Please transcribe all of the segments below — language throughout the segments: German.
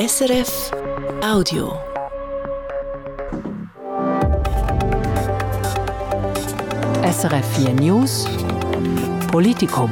SRF Audio. SRF 4 News Politikum.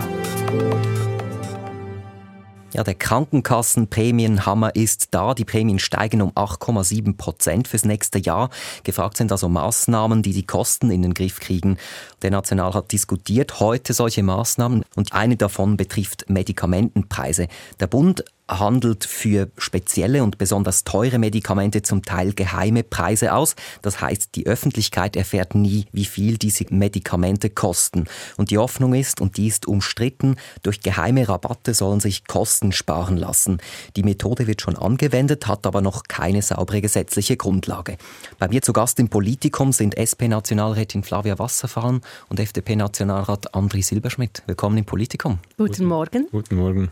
Ja, der Krankenkassenprämienhammer ist da. Die Prämien steigen um 8,7 Prozent fürs nächste Jahr. Gefragt sind also Maßnahmen, die die Kosten in den Griff kriegen. Der Nationalrat diskutiert heute solche Maßnahmen und eine davon betrifft Medikamentenpreise. Der Bund handelt für spezielle und besonders teure Medikamente zum Teil geheime Preise aus. Das heißt, die Öffentlichkeit erfährt nie, wie viel diese Medikamente kosten. Und die Hoffnung ist, und die ist umstritten, durch geheime Rabatte sollen sich Kosten sparen lassen. Die Methode wird schon angewendet, hat aber noch keine saubere gesetzliche Grundlage. Bei mir zu Gast im Politikum sind SP-Nationalrätin Flavia Wasserfallen und FDP-Nationalrat André Silberschmidt. Willkommen im Politikum. Guten Morgen. Guten Morgen.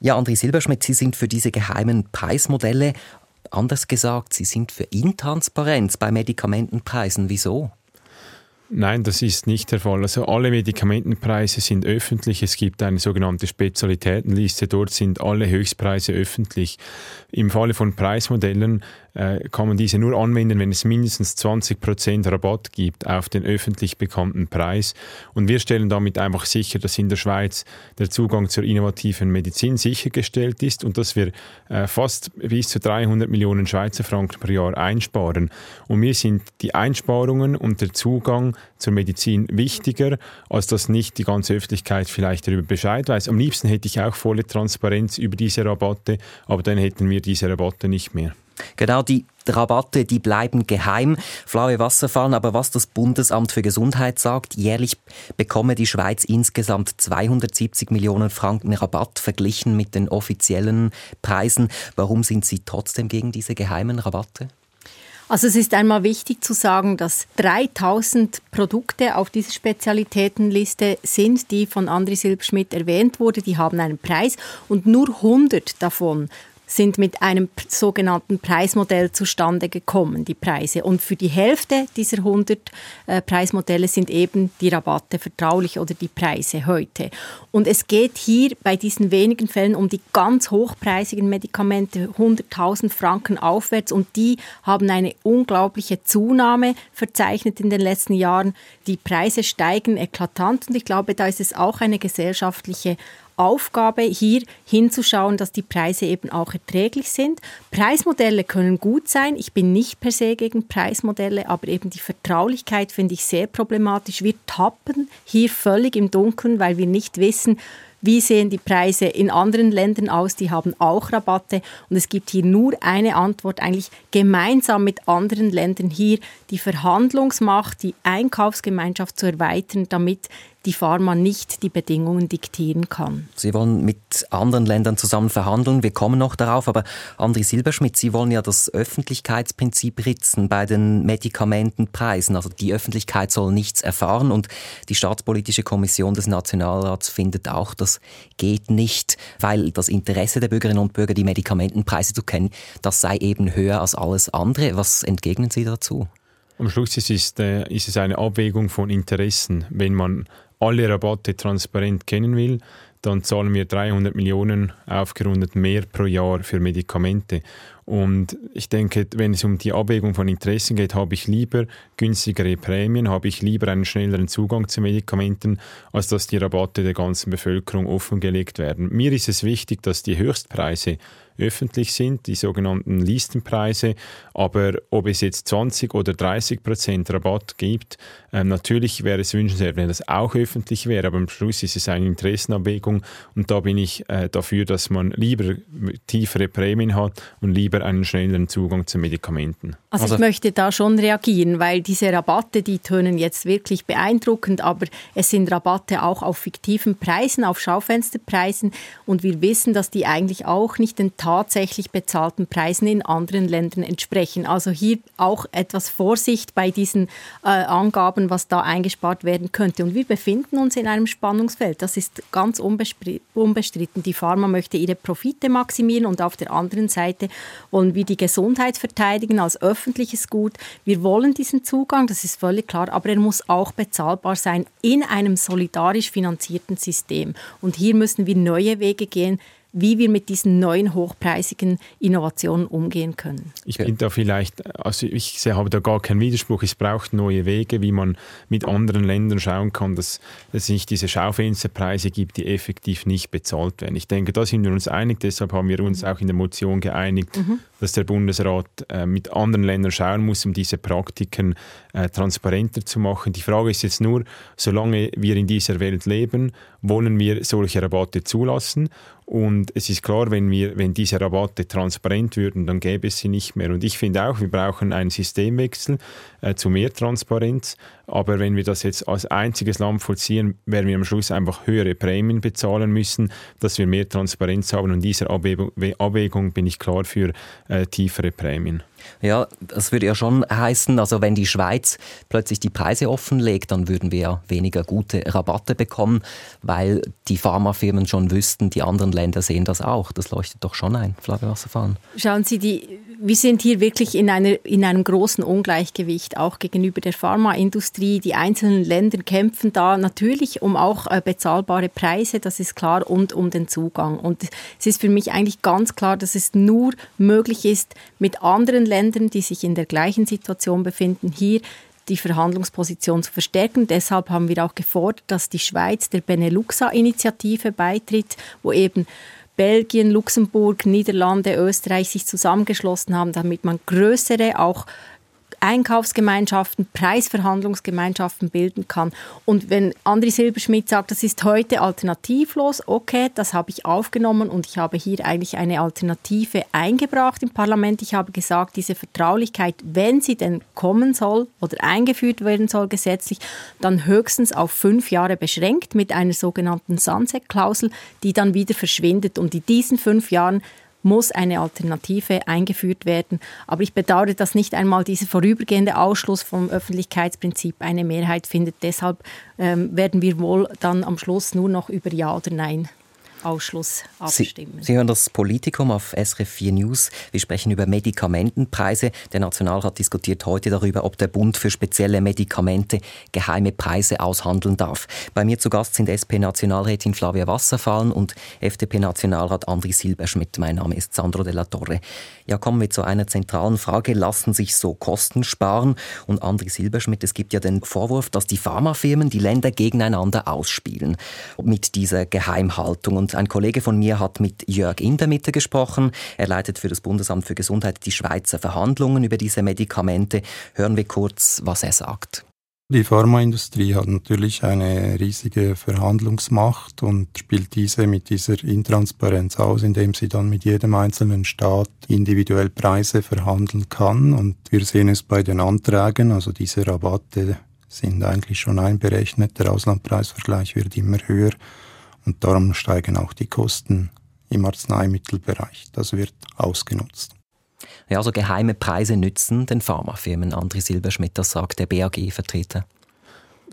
Ja, André Silberschmidt, Sie sind für diese geheimen Preismodelle. Anders gesagt, Sie sind für Intransparenz bei Medikamentenpreisen. Wieso? Nein, das ist nicht der Fall. Also alle Medikamentenpreise sind öffentlich. Es gibt eine sogenannte Spezialitätenliste. Dort sind alle Höchstpreise öffentlich. Im Falle von Preismodellen äh, kann man diese nur anwenden, wenn es mindestens 20% Rabatt gibt auf den öffentlich bekannten Preis. Und wir stellen damit einfach sicher, dass in der Schweiz der Zugang zur innovativen Medizin sichergestellt ist und dass wir äh, fast bis zu 300 Millionen Schweizer Franken pro Jahr einsparen. Und mir sind die Einsparungen und der Zugang zur Medizin wichtiger, als dass nicht die ganze Öffentlichkeit vielleicht darüber Bescheid weiß. Am liebsten hätte ich auch volle Transparenz über diese Rabatte, aber dann hätten wir diese Rabatte nicht mehr. Genau, die Rabatte, die bleiben geheim. Flaue Wasserfallen, aber was das Bundesamt für Gesundheit sagt, jährlich bekomme die Schweiz insgesamt 270 Millionen Franken Rabatt verglichen mit den offiziellen Preisen. Warum sind Sie trotzdem gegen diese geheimen Rabatte? Also es ist einmal wichtig zu sagen, dass 3000 Produkte auf dieser Spezialitätenliste sind, die von André Silbschmidt erwähnt wurde. Die haben einen Preis und nur 100 davon sind mit einem sogenannten Preismodell zustande gekommen, die Preise. Und für die Hälfte dieser 100 äh, Preismodelle sind eben die Rabatte vertraulich oder die Preise heute. Und es geht hier bei diesen wenigen Fällen um die ganz hochpreisigen Medikamente, 100.000 Franken aufwärts. Und die haben eine unglaubliche Zunahme verzeichnet in den letzten Jahren. Die Preise steigen eklatant und ich glaube, da ist es auch eine gesellschaftliche Aufgabe, hier hinzuschauen, dass die Preise eben auch erträglich sind. Preismodelle können gut sein. Ich bin nicht per se gegen Preismodelle, aber eben die Vertraulichkeit finde ich sehr problematisch. Wir tappen hier völlig im Dunkeln, weil wir nicht wissen, wie sehen die Preise in anderen Ländern aus? Die haben auch Rabatte. Und es gibt hier nur eine Antwort, eigentlich gemeinsam mit anderen Ländern hier die Verhandlungsmacht, die Einkaufsgemeinschaft zu erweitern, damit die Pharma nicht die Bedingungen diktieren kann. Sie wollen mit anderen Ländern zusammen verhandeln. Wir kommen noch darauf. Aber André Silberschmidt, Sie wollen ja das Öffentlichkeitsprinzip ritzen bei den Medikamentenpreisen. Also die Öffentlichkeit soll nichts erfahren und die Staatspolitische Kommission des Nationalrats findet auch, das geht nicht, weil das Interesse der Bürgerinnen und Bürger, die Medikamentenpreise zu kennen, das sei eben höher als alles andere. Was entgegnen Sie dazu? Am Schluss ist es, äh, ist es eine Abwägung von Interessen. Wenn man alle Rabatte transparent kennen will, dann zahlen wir 300 Millionen aufgerundet mehr pro Jahr für Medikamente. Und ich denke, wenn es um die Abwägung von Interessen geht, habe ich lieber günstigere Prämien, habe ich lieber einen schnelleren Zugang zu Medikamenten, als dass die Rabatte der ganzen Bevölkerung offengelegt werden. Mir ist es wichtig, dass die Höchstpreise öffentlich sind, die sogenannten Listenpreise. Aber ob es jetzt 20 oder 30 Prozent Rabatt gibt, äh, natürlich wäre es wünschenswert, wenn das auch öffentlich wäre. Aber am Schluss ist es eine Interessenabwägung und da bin ich äh, dafür, dass man lieber tiefere Prämien hat und lieber einen schnelleren Zugang zu Medikamenten. Also, also ich möchte da schon reagieren, weil diese Rabatte, die tönen jetzt wirklich beeindruckend, aber es sind Rabatte auch auf fiktiven Preisen, auf Schaufensterpreisen und wir wissen, dass die eigentlich auch nicht den tatsächlich bezahlten Preisen in anderen Ländern entsprechen. Also hier auch etwas Vorsicht bei diesen äh, Angaben, was da eingespart werden könnte. Und wir befinden uns in einem Spannungsfeld. Das ist ganz unbestritten. Die Pharma möchte ihre Profite maximieren und auf der anderen Seite wollen wir die Gesundheit verteidigen als öffentliches Gut. Wir wollen diesen Zugang, das ist völlig klar, aber er muss auch bezahlbar sein in einem solidarisch finanzierten System. Und hier müssen wir neue Wege gehen, wie wir mit diesen neuen hochpreisigen Innovationen umgehen können. Ich bin da vielleicht, also ich habe da gar keinen Widerspruch. Es braucht neue Wege, wie man mit anderen Ländern schauen kann, dass es nicht diese Schaufensterpreise gibt, die effektiv nicht bezahlt werden. Ich denke, da sind wir uns einig. Deshalb haben wir uns auch in der Motion geeinigt, mhm. dass der Bundesrat äh, mit anderen Ländern schauen muss, um diese Praktiken äh, transparenter zu machen. Die Frage ist jetzt nur, solange wir in dieser Welt leben, wollen wir solche Rabatte zulassen? Und es ist klar, wenn, wir, wenn diese Rabatte transparent würden, dann gäbe es sie nicht mehr. Und ich finde auch, wir brauchen einen Systemwechsel äh, zu mehr Transparenz. Aber wenn wir das jetzt als einziges Land vollziehen, werden wir am Schluss einfach höhere Prämien bezahlen müssen, dass wir mehr Transparenz haben. Und dieser Abwägung, Abwägung bin ich klar für äh, tiefere Prämien. Ja, das würde ja schon heißen, also wenn die Schweiz plötzlich die Preise offenlegt, dann würden wir ja weniger gute Rabatte bekommen, weil die Pharmafirmen schon wüssten, die anderen Länder sehen das auch. Das leuchtet doch schon ein, Wasserfahren. Schauen Sie, die, wir sind hier wirklich in, einer, in einem großen Ungleichgewicht, auch gegenüber der Pharmaindustrie. Die einzelnen Länder kämpfen da natürlich um auch äh, bezahlbare Preise, das ist klar, und um den Zugang. Und es ist für mich eigentlich ganz klar, dass es nur möglich ist, mit anderen Ländern, die sich in der gleichen Situation befinden, hier die Verhandlungsposition zu verstärken. Deshalb haben wir auch gefordert, dass die Schweiz der Beneluxa-Initiative beitritt, wo eben Belgien, Luxemburg, Niederlande, Österreich sich zusammengeschlossen haben, damit man größere auch Einkaufsgemeinschaften, Preisverhandlungsgemeinschaften bilden kann. Und wenn Andri Silberschmidt sagt, das ist heute alternativlos, okay, das habe ich aufgenommen und ich habe hier eigentlich eine Alternative eingebracht im Parlament. Ich habe gesagt, diese Vertraulichkeit, wenn sie denn kommen soll oder eingeführt werden soll gesetzlich, dann höchstens auf fünf Jahre beschränkt mit einer sogenannten Sunset-Klausel, die dann wieder verschwindet. Und in diesen fünf Jahren muss eine Alternative eingeführt werden. Aber ich bedauere, dass nicht einmal dieser vorübergehende Ausschluss vom Öffentlichkeitsprinzip eine Mehrheit findet. Deshalb ähm, werden wir wohl dann am Schluss nur noch über Ja oder Nein Ausschluss abstimmen. Sie, Sie, hören das Politikum auf SRF 4 News. Wir sprechen über Medikamentenpreise. Der Nationalrat diskutiert heute darüber, ob der Bund für spezielle Medikamente geheime Preise aushandeln darf. Bei mir zu Gast sind SP-Nationalrätin Flavia Wasserfallen und FDP-Nationalrat Andri Silberschmidt. Mein Name ist Sandro Della Torre. Ja, kommen wir zu einer zentralen Frage. Lassen sich so Kosten sparen? Und Andri Silberschmidt, es gibt ja den Vorwurf, dass die Pharmafirmen die Länder gegeneinander ausspielen mit dieser Geheimhaltung. Und und ein Kollege von mir hat mit Jörg Indermitte gesprochen. Er leitet für das Bundesamt für Gesundheit die Schweizer Verhandlungen über diese Medikamente. Hören wir kurz, was er sagt. Die Pharmaindustrie hat natürlich eine riesige Verhandlungsmacht und spielt diese mit dieser Intransparenz aus, indem sie dann mit jedem einzelnen Staat individuell Preise verhandeln kann. Und wir sehen es bei den Anträgen, also diese Rabatte sind eigentlich schon einberechnet. Der Auslandpreisvergleich wird immer höher. Und darum steigen auch die Kosten im Arzneimittelbereich. Das wird ausgenutzt. Ja, also geheime Preise nützen den Pharmafirmen. André Silberschmidt, das sagt der BAG-Vertreter.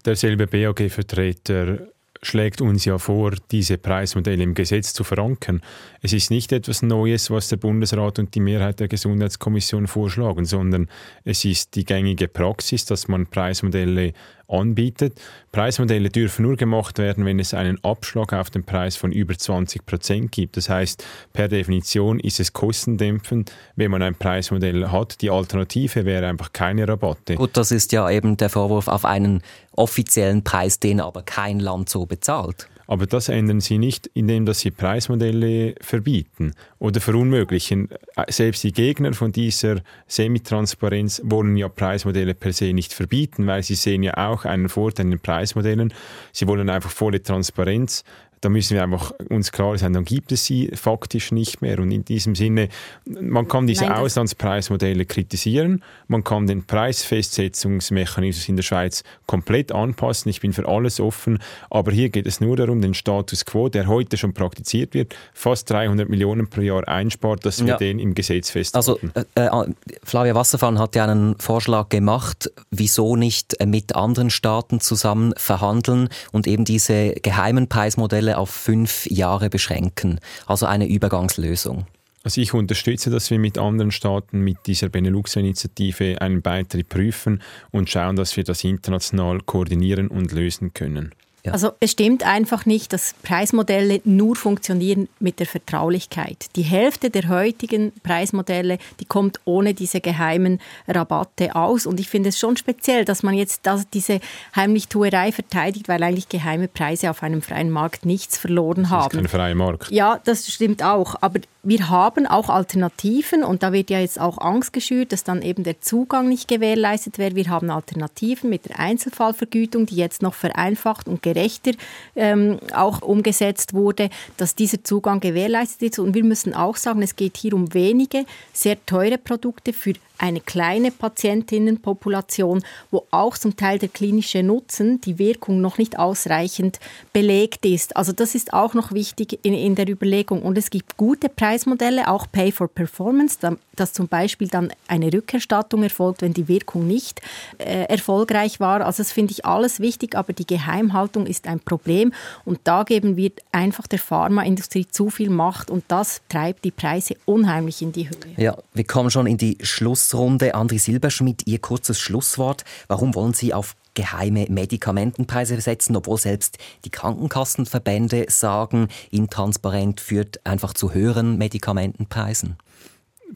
Derselbe BAG-Vertreter schlägt uns ja vor, diese Preismodelle im Gesetz zu verankern. Es ist nicht etwas Neues, was der Bundesrat und die Mehrheit der Gesundheitskommission vorschlagen, sondern es ist die gängige Praxis, dass man Preismodelle anbietet. Preismodelle dürfen nur gemacht werden, wenn es einen Abschlag auf den Preis von über 20 Prozent gibt. Das heißt, per Definition ist es kostendämpfend, wenn man ein Preismodell hat. Die Alternative wäre einfach keine Rabatte. Gut, das ist ja eben der Vorwurf auf einen offiziellen Preis, den aber kein Land so bezahlt. Aber das ändern sie nicht, indem dass sie Preismodelle verbieten oder verunmöglichen. Selbst die Gegner von dieser Semitransparenz wollen ja Preismodelle per se nicht verbieten, weil sie sehen ja auch einen Vorteil in den Preismodellen. Sie wollen einfach volle Transparenz da müssen wir einfach uns klar sein, dann gibt es sie faktisch nicht mehr. Und in diesem Sinne, man kann diese Nein, Auslandspreismodelle kritisieren, man kann den Preisfestsetzungsmechanismus in der Schweiz komplett anpassen. Ich bin für alles offen, aber hier geht es nur darum, den Status quo, der heute schon praktiziert wird, fast 300 Millionen pro Jahr einspart, dass wir ja. den im Gesetz festhalten. Also äh, äh, Flavia Wasserfallen hat ja einen Vorschlag gemacht, wieso nicht mit anderen Staaten zusammen verhandeln und eben diese geheimen Preismodelle auf fünf Jahre beschränken. Also eine Übergangslösung. Also ich unterstütze, dass wir mit anderen Staaten mit dieser Benelux-Initiative einen Beitritt prüfen und schauen, dass wir das international koordinieren und lösen können. Ja. Also es stimmt einfach nicht, dass Preismodelle nur funktionieren mit der Vertraulichkeit. Die Hälfte der heutigen Preismodelle, die kommt ohne diese geheimen Rabatte aus. Und ich finde es schon speziell, dass man jetzt das, diese Heimlichtuerei verteidigt, weil eigentlich geheime Preise auf einem freien Markt nichts verloren haben. Das ist kein freier Markt. Ja, das stimmt auch. Aber wir haben auch Alternativen und da wird ja jetzt auch Angst geschürt, dass dann eben der Zugang nicht gewährleistet wäre. Wir haben Alternativen mit der Einzelfallvergütung, die jetzt noch vereinfacht und gerechter ähm, auch umgesetzt wurde, dass dieser Zugang gewährleistet ist. Und wir müssen auch sagen, es geht hier um wenige sehr teure Produkte für eine kleine Patientinnenpopulation, wo auch zum Teil der klinische Nutzen, die Wirkung noch nicht ausreichend belegt ist. Also das ist auch noch wichtig in, in der Überlegung. Und es gibt gute Preismodelle, auch Pay for Performance, dass zum Beispiel dann eine Rückerstattung erfolgt, wenn die Wirkung nicht äh, erfolgreich war. Also das finde ich alles wichtig, aber die Geheimhaltung ist ein Problem und da geben wir einfach der Pharmaindustrie zu viel Macht und das treibt die Preise unheimlich in die Höhe. Ja, wir kommen schon in die Schlussrunde. André Silberschmidt, Ihr kurzes Schlusswort. Warum wollen Sie auf geheime Medikamentenpreise setzen, obwohl selbst die Krankenkassenverbände sagen, intransparent führt einfach zu höheren Medikamentenpreisen?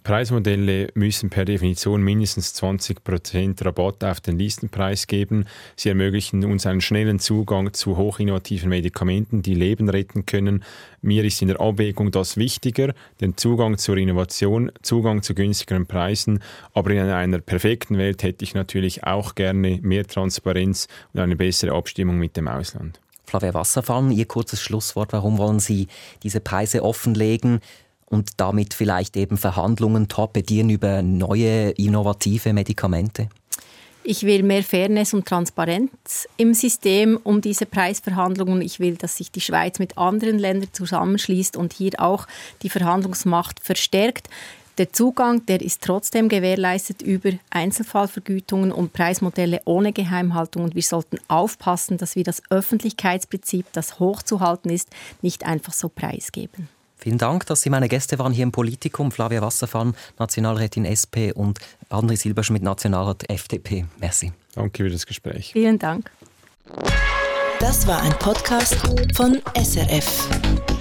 Preismodelle müssen per Definition mindestens 20% Rabatt auf den Listenpreis geben. Sie ermöglichen uns einen schnellen Zugang zu hochinnovativen Medikamenten, die Leben retten können. Mir ist in der Abwägung das wichtiger, den Zugang zur Innovation, Zugang zu günstigeren Preisen. Aber in einer perfekten Welt hätte ich natürlich auch gerne mehr Transparenz und eine bessere Abstimmung mit dem Ausland. Flavia Wasserfallen, Ihr kurzes Schlusswort. Warum wollen Sie diese Preise offenlegen? Und damit vielleicht eben Verhandlungen torpedieren über neue innovative Medikamente? Ich will mehr Fairness und Transparenz im System um diese Preisverhandlungen. Ich will, dass sich die Schweiz mit anderen Ländern zusammenschließt und hier auch die Verhandlungsmacht verstärkt. Der Zugang, der ist trotzdem gewährleistet über Einzelfallvergütungen und Preismodelle ohne Geheimhaltung. Und wir sollten aufpassen, dass wir das Öffentlichkeitsprinzip, das hochzuhalten ist, nicht einfach so preisgeben. Vielen Dank, dass Sie meine Gäste waren hier im Politikum. Flavia Wasserfahn, Nationalrätin SP und André Silberschmidt, Nationalrat FDP. Merci. Danke für das Gespräch. Vielen Dank. Das war ein Podcast von SRF.